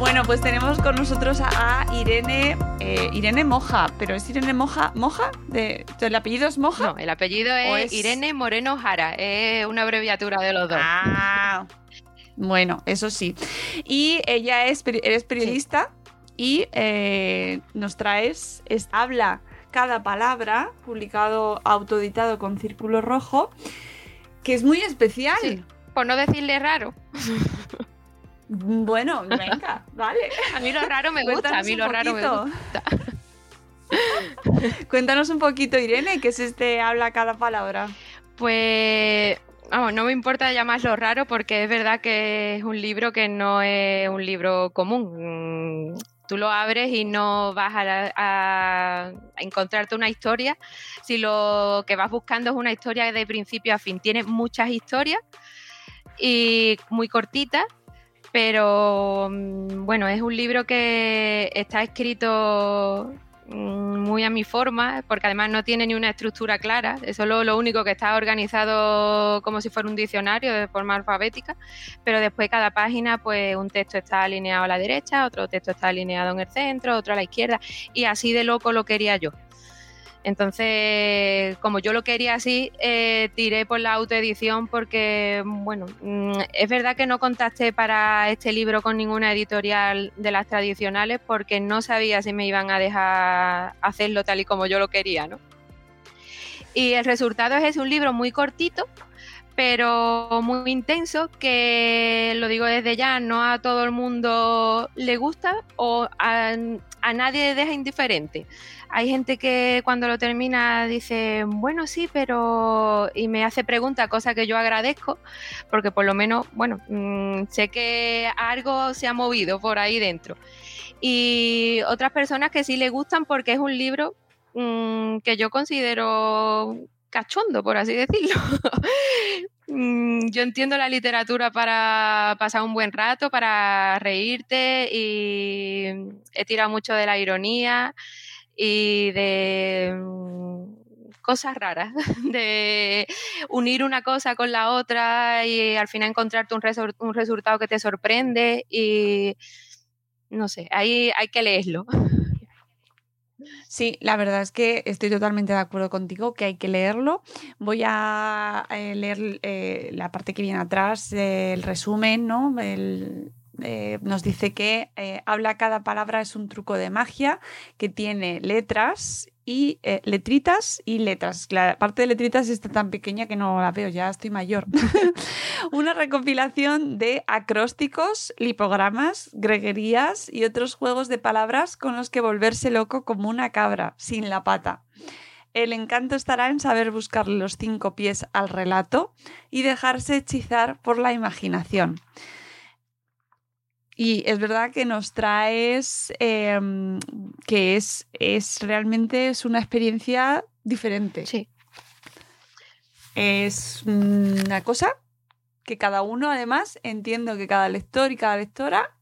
Bueno, pues tenemos con nosotros a, Irene, eh, Irene Moja, pero es Irene Moja, Moja, de, ¿el apellido es Moja? No, el apellido ¿O es, es- Irene Moreno Jara, es una abreviatura de los dos. Ah, bueno, eso sí. Y ella es, eres periodista y eh, nos traes, es, habla cada palabra, publicado, autoeditado con círculo rojo, que es muy especial. Sí. Por no decirle raro. Bueno, venga, vale. A mí lo raro me gusta, a mí lo raro me gusta. Cuéntanos un poquito, Irene, qué es este habla cada palabra. Pues, vamos, no me importa llamarlo raro porque es verdad que es un libro que no es un libro común. Mm, Tú lo abres y no vas a- a encontrarte una historia. Si lo que vas buscando es una historia de principio a fin, tiene muchas historias y muy cortitas, pero mm, bueno, es un libro que está escrito mm, muy a mi forma, porque además no tiene ni una estructura clara, es solo lo único que está organizado como si fuera un diccionario de forma alfabética, pero después cada página, pues un texto está alineado a la derecha, otro texto está alineado en el centro, otro a la izquierda, y así de loco lo quería yo. Entonces, como yo lo quería así, eh, tiré por la autoedición porque, bueno, mm, es verdad que no contacté para este libro con ninguna editorial de las tradicionales porque no sabía si me iban a dejar hacerlo tal y como yo lo quería, ¿no? Y el resultado es, es un libro muy cortito, pero muy intenso, que lo digo desde ya, no a todo el mundo le gusta o a, a nadie deja indiferente. Hay gente que cuando lo termina dice, bueno, sí, pero... y me hace preguntas, cosa que yo agradezco, porque por lo menos, bueno, mm, sé que algo se ha movido por ahí dentro. Y otras personas que sí le gustan porque es un libro mm, que yo considero cachondo, por así decirlo. Mm, yo entiendo la literatura para pasar un buen rato, para reírte y he tirado mucho de la ironía y de mm, cosas raras, de unir una cosa con la otra y al final encontrarte un, resor- un resultado que te sorprende y no sé, ahí hay que leerlo. Sí, la verdad es que estoy totalmente de acuerdo contigo que hay que leerlo. Voy a eh, leer eh, la parte que viene atrás, eh, el resumen, ¿no? Nos dice que habla cada palabra es un truco de magia que tiene letras y eh, letritas y letras. La parte de letritas está tan pequeña que no la veo, ya estoy mayor. Una recopilación de acrósticos, lipogramas, greguerías y otros juegos de palabras con los que volverse loco como una cabra, sin la pata. El encanto estará en saber buscar los cinco pies al relato y dejarse hechizar por la imaginación. Y es verdad que nos traes em, que es, es realmente es una experiencia diferente. Sí. Es una cosa que cada uno, además, entiendo que cada lector y cada lectora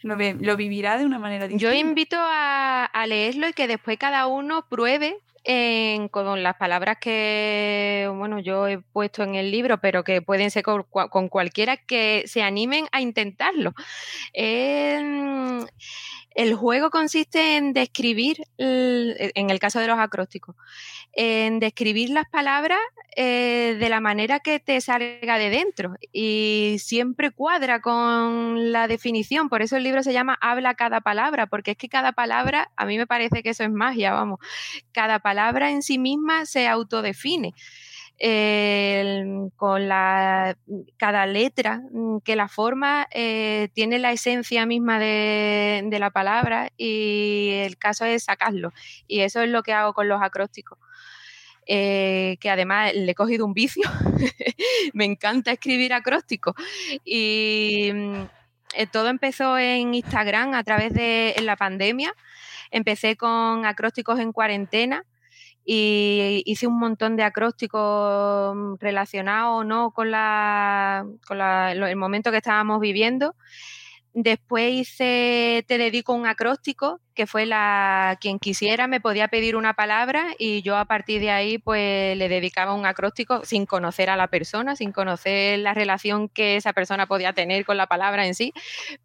lo, lo vivirá de una manera distinta. Yo invito a, a leerlo y que después cada uno pruebe en- con las palabras que bueno yo he puesto en el libro, pero que pueden ser con, cua- con cualquiera que se animen a intentarlo. Em, el juego consiste en describir, el- en el caso de los acrósticos, en describir las palabras eh, de la manera que te salga de dentro y siempre cuadra con la definición. Por eso el libro se llama Habla cada palabra, porque es que cada palabra, a mí me parece que eso es magia, vamos, cada palabra en sí misma se autodefine. Con la, cada letra mm, que la forma eh, tiene la esencia misma de, de la palabra y el caso es sacarlo. Y eso es lo que hago con los acrósticos. Eh, que además le he cogido un vicio. Me encanta escribir acrósticos. Y mm, eh, todo empezó en Instagram a través de la pandemia. Empecé con acrósticos en cuarentena y hice un montón de acrósticos relacionados ¿no? con, la, con la- el momento que estábamos viviendo. Después hice Te dedico un acróstico, que fue la quien quisiera me podía pedir una palabra y yo a partir de ahí pues le dedicaba un acróstico sin conocer a la persona, sin conocer la relación que esa persona podía tener con la palabra en sí,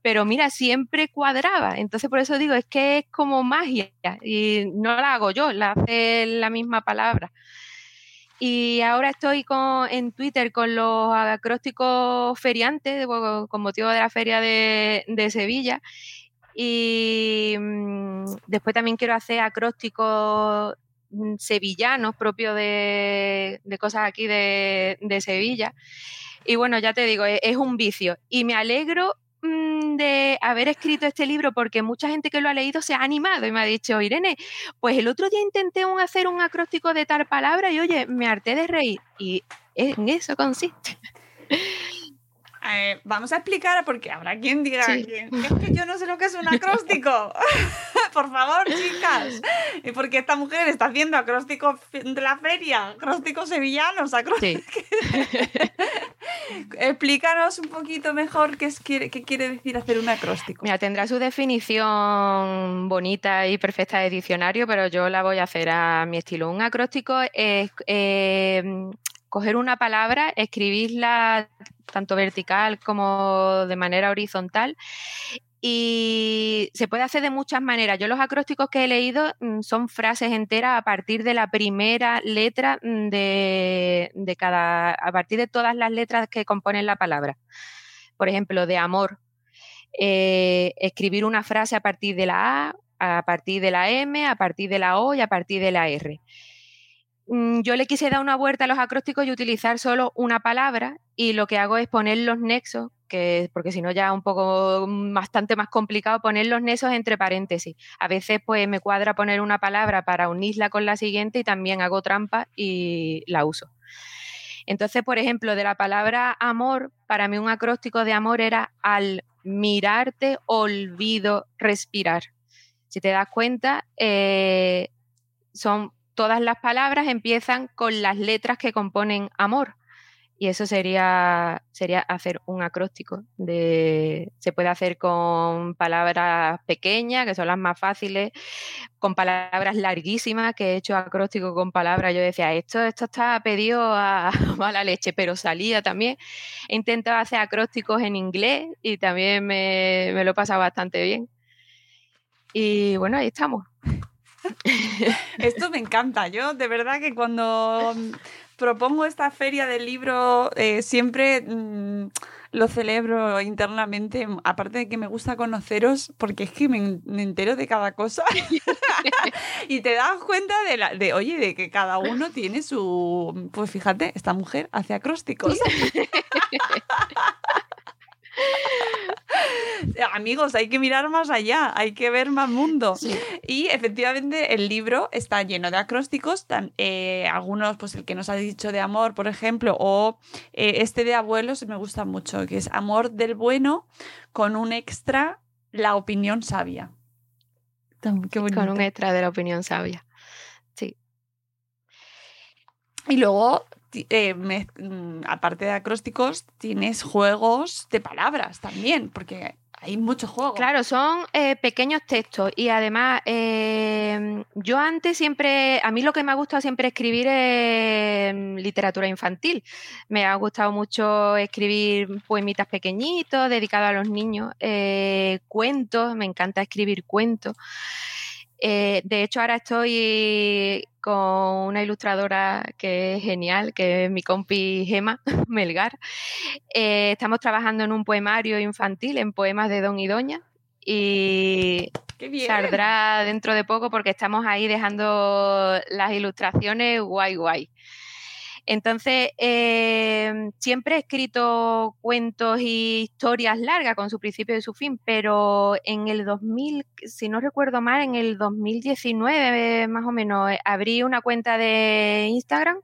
pero mira, siempre cuadraba. Entonces por eso digo, es que es como magia y no la hago yo, la hace la misma palabra. Y ahora estoy en Twitter con los acrósticos feriantes con motivo de la feria de, Sevilla. Y mm, después también quiero hacer acrósticos mm, sevillanos propios de, cosas aquí de, Sevilla. Y bueno, ya te digo, e- es, un vicio. Y me alegro de haber escrito este libro porque mucha gente que lo ha leído se ha animado y me ha dicho, Irene, pues el otro día intenté un- hacer un acróstico de tal palabra y oye, me harté de reír. Y en eso consiste. Eh, vamos a explicar porque habrá quien diga Sí. que es que yo no sé lo que es un acróstico. Por favor, chicas. Y porque esta mujer está haciendo acrósticos de la feria, acrósticos sevillanos, acrósticos. Sí. Explícanos un poquito mejor qué, es, qué quiere decir hacer un acróstico. Mira, tendrá su definición bonita y perfecta de diccionario, pero yo la voy a hacer a mi estilo. Un acróstico es eh, coger una palabra, escribirla tanto vertical como de manera horizontal. Y se puede hacer de muchas maneras. Yo los acrósticos que he leído mm, son frases enteras a partir de la primera letra mm, de, de cada, a partir de todas las letras que componen la palabra. Por ejemplo, de amor, eh, escribir una frase a partir de la A, a partir de la M, a partir de la O y a partir de la R. Mm, Yo le quise dar una vuelta a los acrósticos y utilizar solo una palabra y lo que hago es poner los nexos, que porque si no ya un poco mm, bastante más complicado poner los nexos entre paréntesis. A veces pues me cuadra poner una palabra para unirla con la siguiente y también hago trampa y la uso. Entonces, por ejemplo, de la palabra amor, para mí un acróstico de amor era al mirarte, olvido, respirar. Si te das cuenta, eh, son todas las palabras empiezan con las letras que componen amor. Y eso sería, sería hacer un acróstico. De, se puede hacer con palabras pequeñas, que son las más fáciles, con palabras larguísimas, que he hecho acróstico con palabras. Yo decía, esto, esto está pedido a mala leche, pero salía también. He intentado hacer acrósticos en inglés y también me, me lo he pasado bastante bien. Y bueno, ahí estamos. Esto me encanta. Yo, de verdad, que cuando mm, propongo esta feria del libro, eh, siempre mm, lo celebro internamente. Aparte de que me gusta conoceros, porque es que me, me entero de cada cosa. y te das cuenta de, la, de, oye, de que cada uno tiene su. Pues fíjate, esta mujer hace acrósticos. Amigos, hay que mirar más allá, hay que ver más mundo. Y efectivamente el libro está lleno de acrósticos, eh, algunos, pues el que nos ha dicho de amor, por ejemplo, o eh, este de abuelos me gusta mucho, que es amor del bueno con un extra, la opinión sabia. con un extra de la opinión sabia. Sí. Y luego eh, mm, aparte de acrósticos, tienes juegos de palabras también, porque hay muchos juegos. Claro, son eh, pequeños textos y además em, yo antes siempre, a mí lo que me ha gustado siempre escribir es em, literatura infantil. Me ha gustado mucho escribir poemitas pequeñitos dedicados a los niños, eh, cuentos, me encanta escribir cuentos. De hecho, ahora estoy con una ilustradora que es genial, que es mi compi Gema Melgar. Eh, estamos trabajando en un poemario infantil, en poemas de Don y Doña. Y saldrá dentro de poco porque estamos ahí dejando las ilustraciones guay guay. Entonces, em, siempre he escrito cuentos y historias largas con su principio y su fin, pero en el 2000, si no recuerdo mal, en el 2019 más o menos, eh, abrí una cuenta de Instagram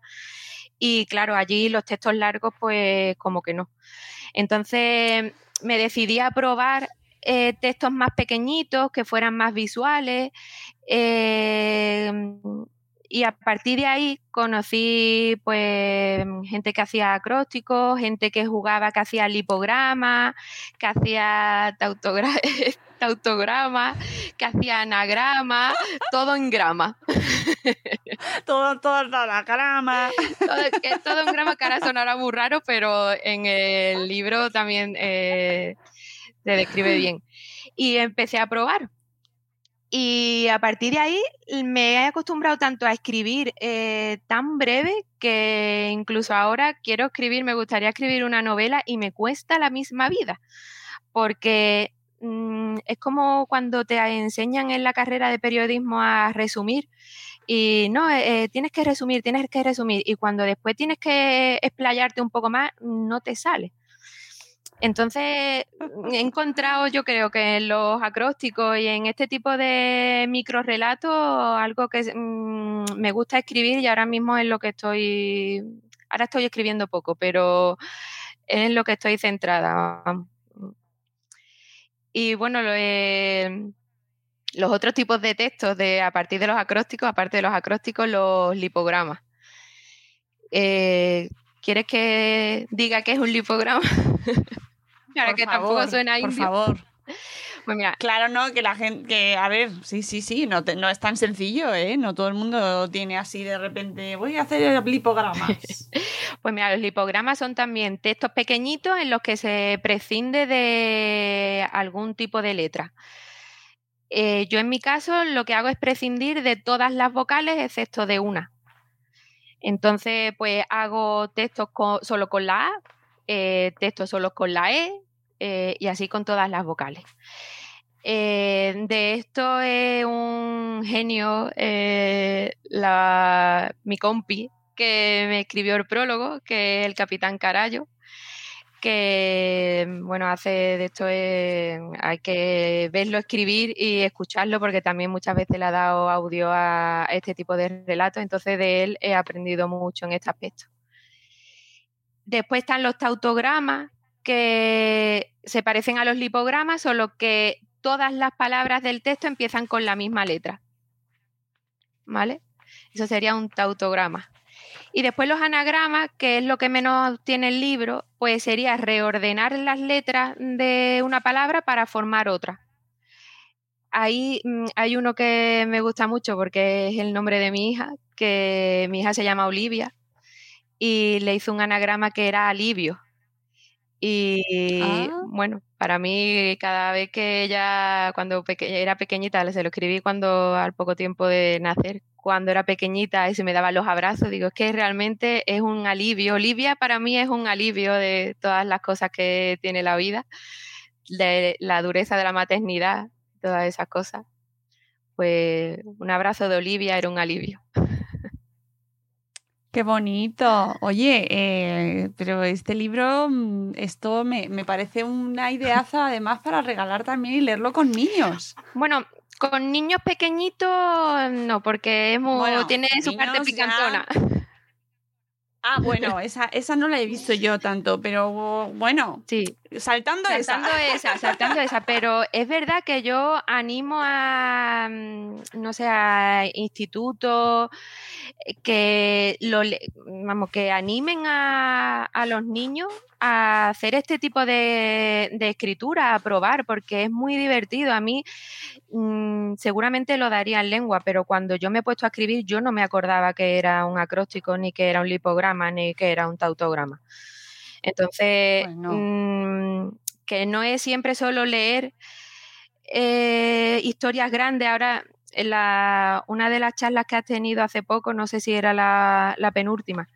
y claro, allí los textos largos pues como que no. Entonces me decidí a probar eh, textos más pequeñitos, que fueran más visuales. Eh, y a partir de ahí conocí pues gente que hacía acrósticos, gente que jugaba, que hacía lipogramas, que hacía tautograma, que hacía anagrama, todo en grama. todo, todo anagrama. todo, todo en grama, que ahora sonará muy raro, pero en el libro también eh, se describe bien. Y empecé a probar y a partir de ahí me he acostumbrado tanto a escribir eh, tan breve que incluso ahora quiero escribir, me gustaría escribir una novela y me cuesta la misma vida, porque mm, es como cuando te enseñan en la carrera de periodismo a resumir y no, eh, eh, tienes que resumir, tienes que resumir y cuando después tienes que explayarte un poco más, no te sale. Entonces, he encontrado, yo creo que en los acrósticos y en este tipo de microrelatos, algo que mm, me gusta escribir y ahora mismo es lo que estoy, ahora estoy escribiendo poco, pero es en lo que estoy centrada. Y bueno, los otros tipos de textos de, a partir de los acrósticos, aparte de los acrósticos, los lipogramas. Eh, ¿Quieres que diga qué es un lipograma? Claro, que tampoco suena Por favor. Pues mira, claro, no, que la gente, que a ver, sí, sí, sí, no, no es tan sencillo, ¿eh? No todo el mundo tiene así de repente, voy a hacer lipogramas. pues mira, los lipogramas son también textos pequeñitos en los que se prescinde de algún tipo de letra. Eh, yo en mi caso lo que hago es prescindir de todas las vocales excepto de una. Entonces, pues hago textos solo con la A, eh, textos solo con la E eh, y así con todas las vocales. Eh, de esto es un genio, la, mi compi, que me escribió el prólogo, que es el capitán Carallo, que bueno, hace de esto hay que verlo escribir y escucharlo porque también muchas veces le ha dado audio a este tipo de relatos, entonces de él he aprendido mucho en este aspecto. Después están los tautogramas, que se parecen a los lipogramas, solo que todas las palabras del texto empiezan con la misma letra. ¿Vale? Eso sería un tautograma. Y después los anagramas, que es lo que menos tiene el libro, pues sería reordenar las letras de una palabra para formar otra. Ahí mm, hay uno que me gusta mucho porque es el nombre de mi hija, que mi hija se llama Olivia y le hizo un anagrama que era alivio. Y ah. bueno, para mí cada vez que ella, cuando era pequeñita, se lo escribí cuando al poco tiempo de nacer, cuando era pequeñita y se me daban los abrazos, digo, es que realmente es un alivio. Olivia para mí es un alivio de todas las cosas que tiene la vida, de la dureza de la maternidad, todas esas cosas. Pues un abrazo de Olivia era un alivio. Qué bonito. Oye, eh, pero este libro, mm, esto me, me parece una ideaza además para regalar también y leerlo con niños. Bueno, con niños pequeñitos no, porque es muy, Bueno, tiene su parte ya- picantona. Ah, bueno, esa, esa no la he visto yo tanto, pero bueno, Sí, saltando, saltando esa. esa, saltando esa, pero es verdad que yo animo a, mm, no sé, a institutos eh, que lo, vamos, que animen a, a los niños a hacer este tipo de, de escritura, a probar, porque es muy divertido. A mí mm, seguramente lo daría en lengua, pero cuando yo me he puesto a escribir, yo no me acordaba que era un acróstico, ni que era un lipograma, ni que era un tautograma. Entonces, Pues no. mm, que no es siempre solo leer eh, historias grandes. Ahora, en la, una de las charlas que has tenido hace poco, no sé si era la, la penúltima,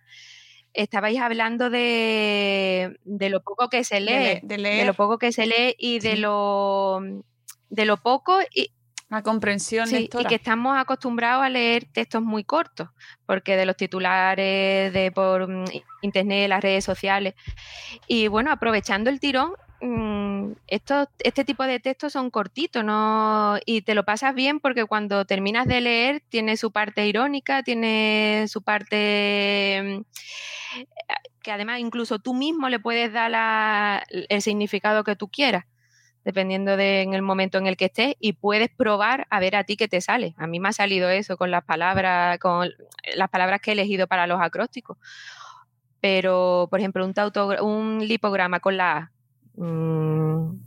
estabais hablando de, de lo poco que se De lee, le- de, de lo poco que se lee y de lo de lo poco y, La comprensión Sí, y que estamos acostumbrados a leer textos muy cortos, porque de los titulares, de por mm, internet, las redes sociales. Y bueno, aprovechando el tirón, mm, estos, este tipo de textos son cortitos, ¿no? Y te lo pasas bien porque cuando terminas de leer tiene su parte irónica, tiene su parte mm, que además incluso tú mismo le puedes dar la- el significado que tú quieras dependiendo de en el momento en el que estés y puedes probar a ver a ti qué te sale. A mí me ha salido eso con las palabras, con las palabras que he elegido para los acrósticos. Pero, por ejemplo, un, un lipograma con la A, mm,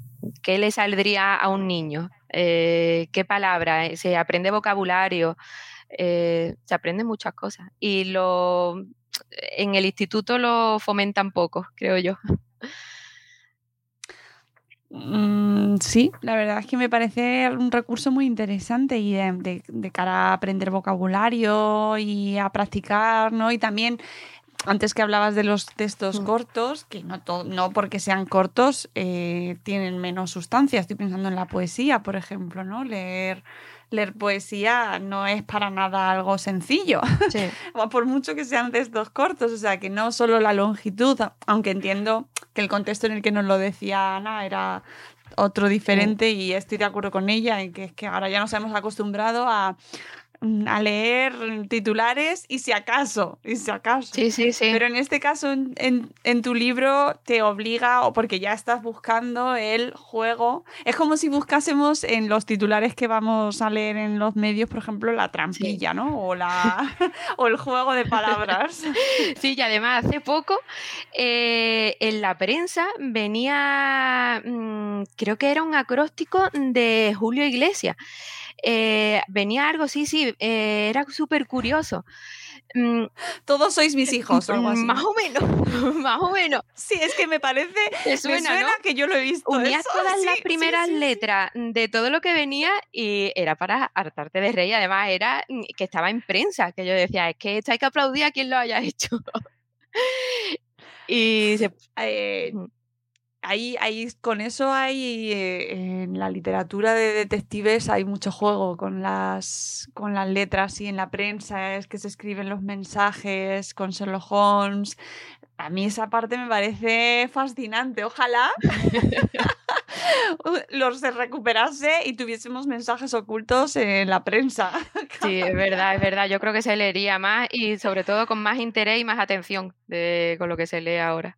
¿qué le saldría a un niño? Eh, ¿Qué palabra? Eh, Se aprende vocabulario, eh, se aprenden muchas cosas. Y lo en el instituto lo fomentan poco, creo yo. Mm, sí, la verdad es que me parece un recurso muy interesante y de, de- de cara a aprender vocabulario y a practicar, ¿no? Y también, antes que hablabas de los textos Mm. cortos, que no, no porque sean cortos eh, tienen menos sustancia. Estoy pensando en la poesía, por ejemplo, ¿no? Leer, leer poesía no es para nada algo sencillo. Sí. por mucho que sean textos cortos, o sea, que no solo la longitud, aunque entiendo que el contexto en el que nos lo decía Ana era otro diferente y estoy de acuerdo con ella en que es que ahora ya nos hemos acostumbrado a, mm, a leer titulares y si acaso, y si acaso. Sí, sí, sí. Pero en este caso, en, en- en tu libro te obliga, o porque ya estás buscando el juego. Es como si buscásemos en los titulares que vamos a leer en los medios, por ejemplo, la trampilla, ¿no? O, la, o el juego de palabras. Sí, y además hace poco eh, en la prensa venía, mm, creo que era un acróstico de Julio Iglesias. Eh, venía algo, sí, sí, eh, era súper curioso. Mm, Todos sois mis hijos, o algo así. Más o menos, más o menos. Sí, es que me parece. Me suena, suena ¿no? que yo lo he visto. Unías eso, todas sí, las primeras sí, sí. letras de todo lo que venía y era para hartarte de reír. Además, era mm, que estaba en prensa, que yo decía, es que esto hay que aplaudir a quien lo haya hecho. y se, Eh. Ahí, ahí, con eso hay, eh, en la literatura de detectives hay mucho juego con las, con las letras y en la prensa es que se escriben los mensajes con Sherlock Holmes. A mí esa parte me parece fascinante. Ojalá los se recuperase y tuviésemos mensajes ocultos en la prensa. Sí, es verdad, es verdad. Yo creo que se leería más y sobre todo con más interés y más atención de, con lo que se lee ahora.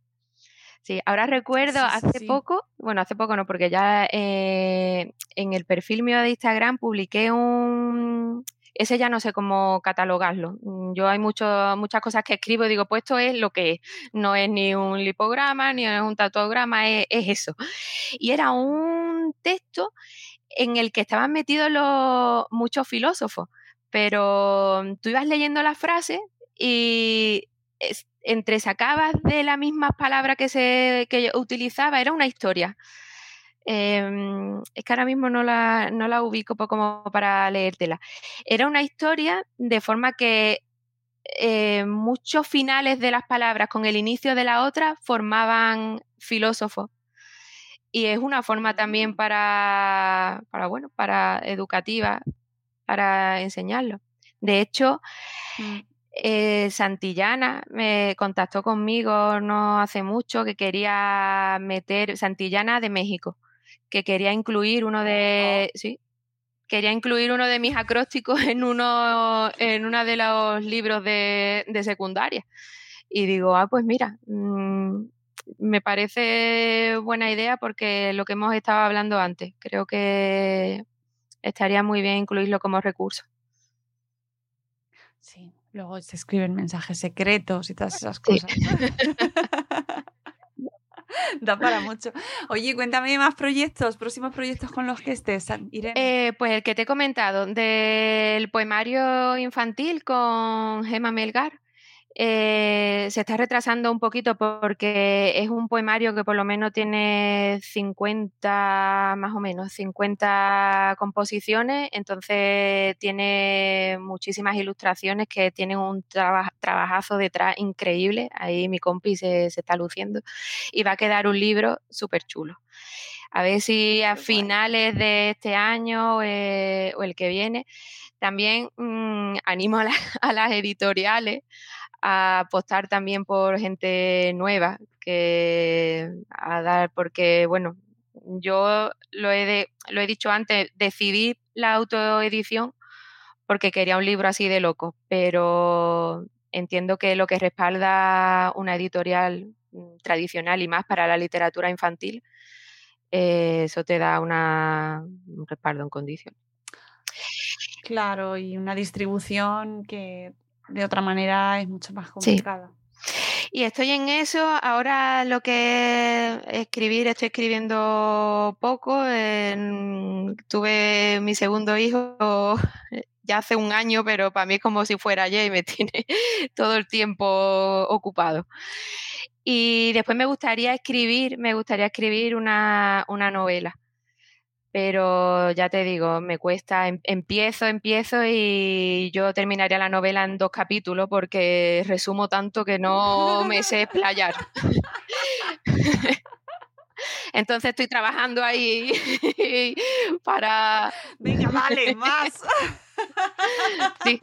Sí, ahora recuerdo Sí, sí, hace sí. poco, bueno, hace poco no, porque ya eh, en el perfil mío de Instagram publiqué un... Ese ya no sé cómo catalogarlo. Mm, Yo hay mucho, muchas cosas que escribo y digo, pues esto es lo que es. No es ni un lipograma, ni es un tatuograma, es, es eso. Y era un texto en el que estaban metidos los, muchos filósofos pero tú ibas leyendo las frases y entre sacabas de las mismas palabras que se que yo utilizaba, era una historia. Em, es que ahora mismo no la, no la ubico como para leértela. Era una historia de forma que eh, muchos finales de las palabras con el inicio de la otra formaban filósofos. Y es una forma también para, para, bueno, para educativa, para enseñarlo. De hecho, Mm. Eh, Santillana me contactó conmigo no hace mucho que quería meter, Santillana de México, que quería incluir uno de, sí, quería incluir uno de mis acrósticos en uno, en uno de los libros de, de secundaria. Y digo, ah, pues mira, mm, me parece buena idea porque lo que hemos estado hablando antes, creo que estaría muy bien incluirlo como recurso. Sí, luego se escriben mensajes secretos y todas esas cosas. da para mucho. Oye, cuéntame más proyectos, próximos proyectos con los que estés, Irene. Eh, pues el que te he comentado, del poemario infantil con Gemma Melgar. Eh, se está retrasando un poquito porque es un poemario que por lo menos tiene 50, más o menos, 50 composiciones, entonces tiene muchísimas ilustraciones que tienen un trabajazo detrás increíble, ahí mi compi se, está luciendo, y va a quedar un libro súper chulo. A ver si a finales de este año eh, o el que viene, también mm, animo a las editoriales a apostar también por gente nueva, que a dar, porque bueno, yo lo he, lo he dicho antes, decidí la autoedición porque quería un libro así de loco, pero entiendo que lo que respalda una editorial mm, tradicional y más para la literatura infantil, eh, eso te da una, un respaldo en condiciones. Claro, y una distribución que de otra manera es mucho más complicado. Y estoy en eso. Ahora lo que es escribir, estoy escribiendo poco. tuve mi segundo hijo ya hace un año, pero para mí es como si fuera ayer y me tiene todo el tiempo ocupado. Y después me gustaría escribir, me gustaría escribir una, una novela pero ya te digo, me cuesta, em, empiezo, empiezo y yo terminaría la novela en dos capítulos porque resumo tanto que no me sé explayar. Entonces estoy trabajando ahí para... Venga, vale, más. sí.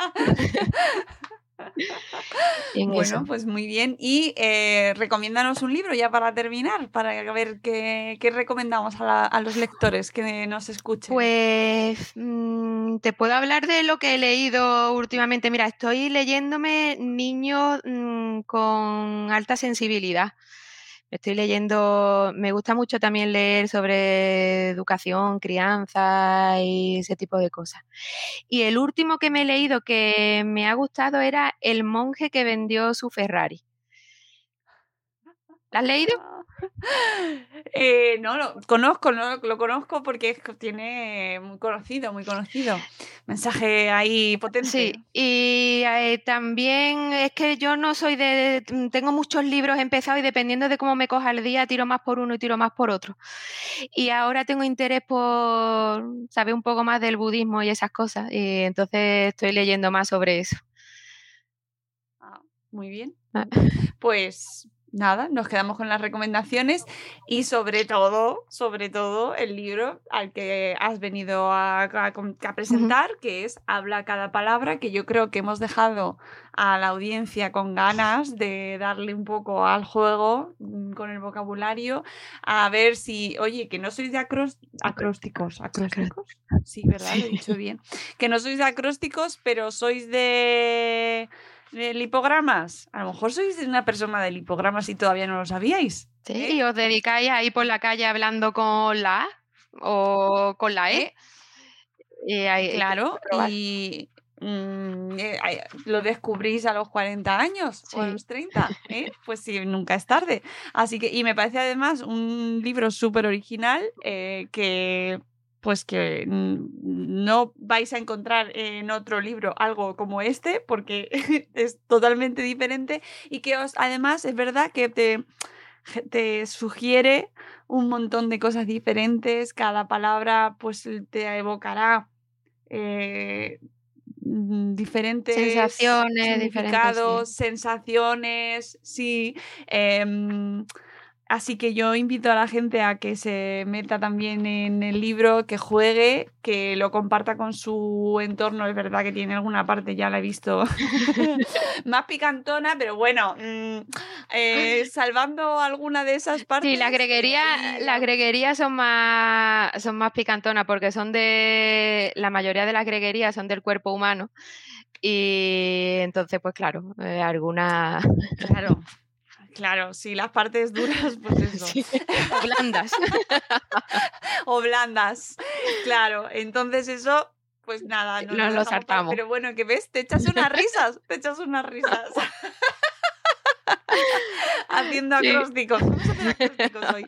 Bueno, pues muy bien. Y eh, recomiéndanos un libro ya para terminar, para ver qué, recomendamos a, los lectores que nos escuchen. Pues mm, te puedo hablar de lo que he leído últimamente. Mira, estoy leyéndome Niños mm, con alta sensibilidad. Estoy leyendo, me gusta mucho también leer sobre educación, crianza y ese tipo de cosas. Y el último que me he leído que me ha gustado era El monje que vendió su Ferrari. ¿La has leído? Eh, no, lo conozco, no, lo conozco porque tiene muy conocido, muy conocido. Mensaje ahí potente. Sí, y eh, también es que yo no soy de. Tengo muchos libros empezados y dependiendo de cómo me coja el día, tiro más por uno y tiro más por otro. Y ahora tengo interés por saber un poco más del budismo y esas cosas. Y entonces estoy leyendo más sobre eso. Ah, muy bien. Ah. Pues nada, nos quedamos con las recomendaciones y sobre todo, sobre todo el libro al que has venido a, presentar, que es Habla cada palabra, que yo creo que hemos dejado a la audiencia con ganas de darle un poco al juego mm, con el vocabulario, a ver si, oye, que no sois de acrósticos, acrósticos, sí, ¿verdad? Lo he dicho bien, que no sois de acrósticos, pero sois de de lipogramas. A lo mejor sois una persona de lipogramas y todavía no lo sabíais. Sí, ¿eh? y os dedicáis a ir por la calle hablando con la A o con la E. ¿Eh? claro, y mm, eh, lo descubrís a los 40 años o a los 30, pues sí, nunca es tarde. Así que, y me parece además un libro súper original que pues que no vais a encontrar en otro libro algo como este, porque es totalmente diferente y que os, además es verdad que te, te sugiere un montón de cosas diferentes, cada palabra pues te evocará eh, diferentes sensaciones, significados, sensaciones, sí. Em, Así que yo invito a la gente a que se meta también en el libro, que juegue, que lo comparta con su entorno. Es verdad que tiene alguna parte, ya la he visto, más picantona, pero bueno, mm, eh, salvando alguna de esas partes. Sí, la greguería, las greguerías son más, son más picantonas porque son de. La mayoría de las greguerías son del cuerpo humano. Y entonces, pues claro, eh, alguna. Claro. Claro, sí, las partes duras, pues eso. o blandas. o blandas, claro. Entonces eso, pues nada, no nos lo saltamos. Pero bueno, que ves, te echas unas risas, te echas unas risas. Haciendo acrósticos. hoy.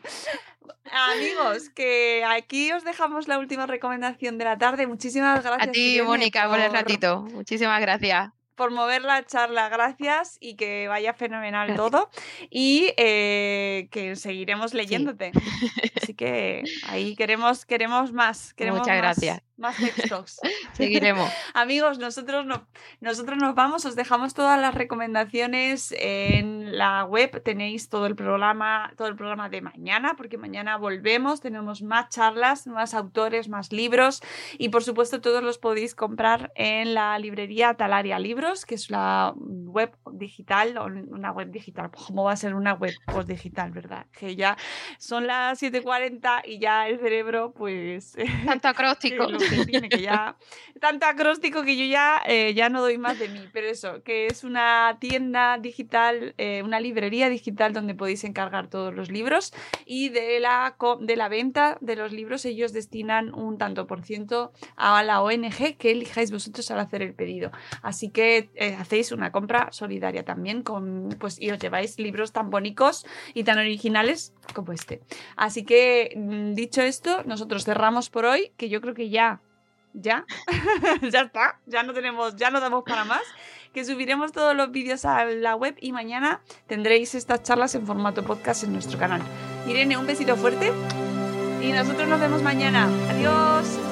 Amigos, que aquí os dejamos la última recomendación de la tarde. Muchísimas gracias. A ti, Mónica, por el ratito. Muchísimas gracias por mover la charla, gracias y que vaya fenomenal todo y eh, que seguiremos leyéndote. Así que ahí queremos, queremos más. Queremos Muchas gracias. Más textos. Seguiremos. Amigos, nosotros, no, nosotros nos vamos, os dejamos todas las recomendaciones en la web, tenéis todo el programa, todo el programa de mañana, porque mañana volvemos, tenemos más charlas, más autores, más libros y por supuesto todos los podéis comprar en la librería Talaria Libros, que es la web digital, o una web digital, ¿cómo va a ser una web pues, digital, verdad? Que ya son las 7.40 y ya el cerebro pues... Tanto acróstico tiene, que ya. Tanto acróstico que yo ya, eh, ya no doy más de mí. Pero eso, que es una tienda digital, eh, una librería digital donde podéis encargar todos los libros. Y de la, de la venta de los libros, ellos destinan un tanto por ciento a la ONG que elijáis vosotros al hacer el pedido. Así que eh, hacéis una compra solidaria también con, pues, y os lleváis libros tan bonitos y tan originales como este. Así que, mm, dicho esto, nosotros cerramos por hoy, que yo creo que ya ya, ya está, ya no tenemos, ya no damos para más, que subiremos todos los vídeos a la web y mañana tendréis estas charlas en formato podcast en nuestro canal. Irene, un besito fuerte y nosotros nos vemos mañana. Adiós.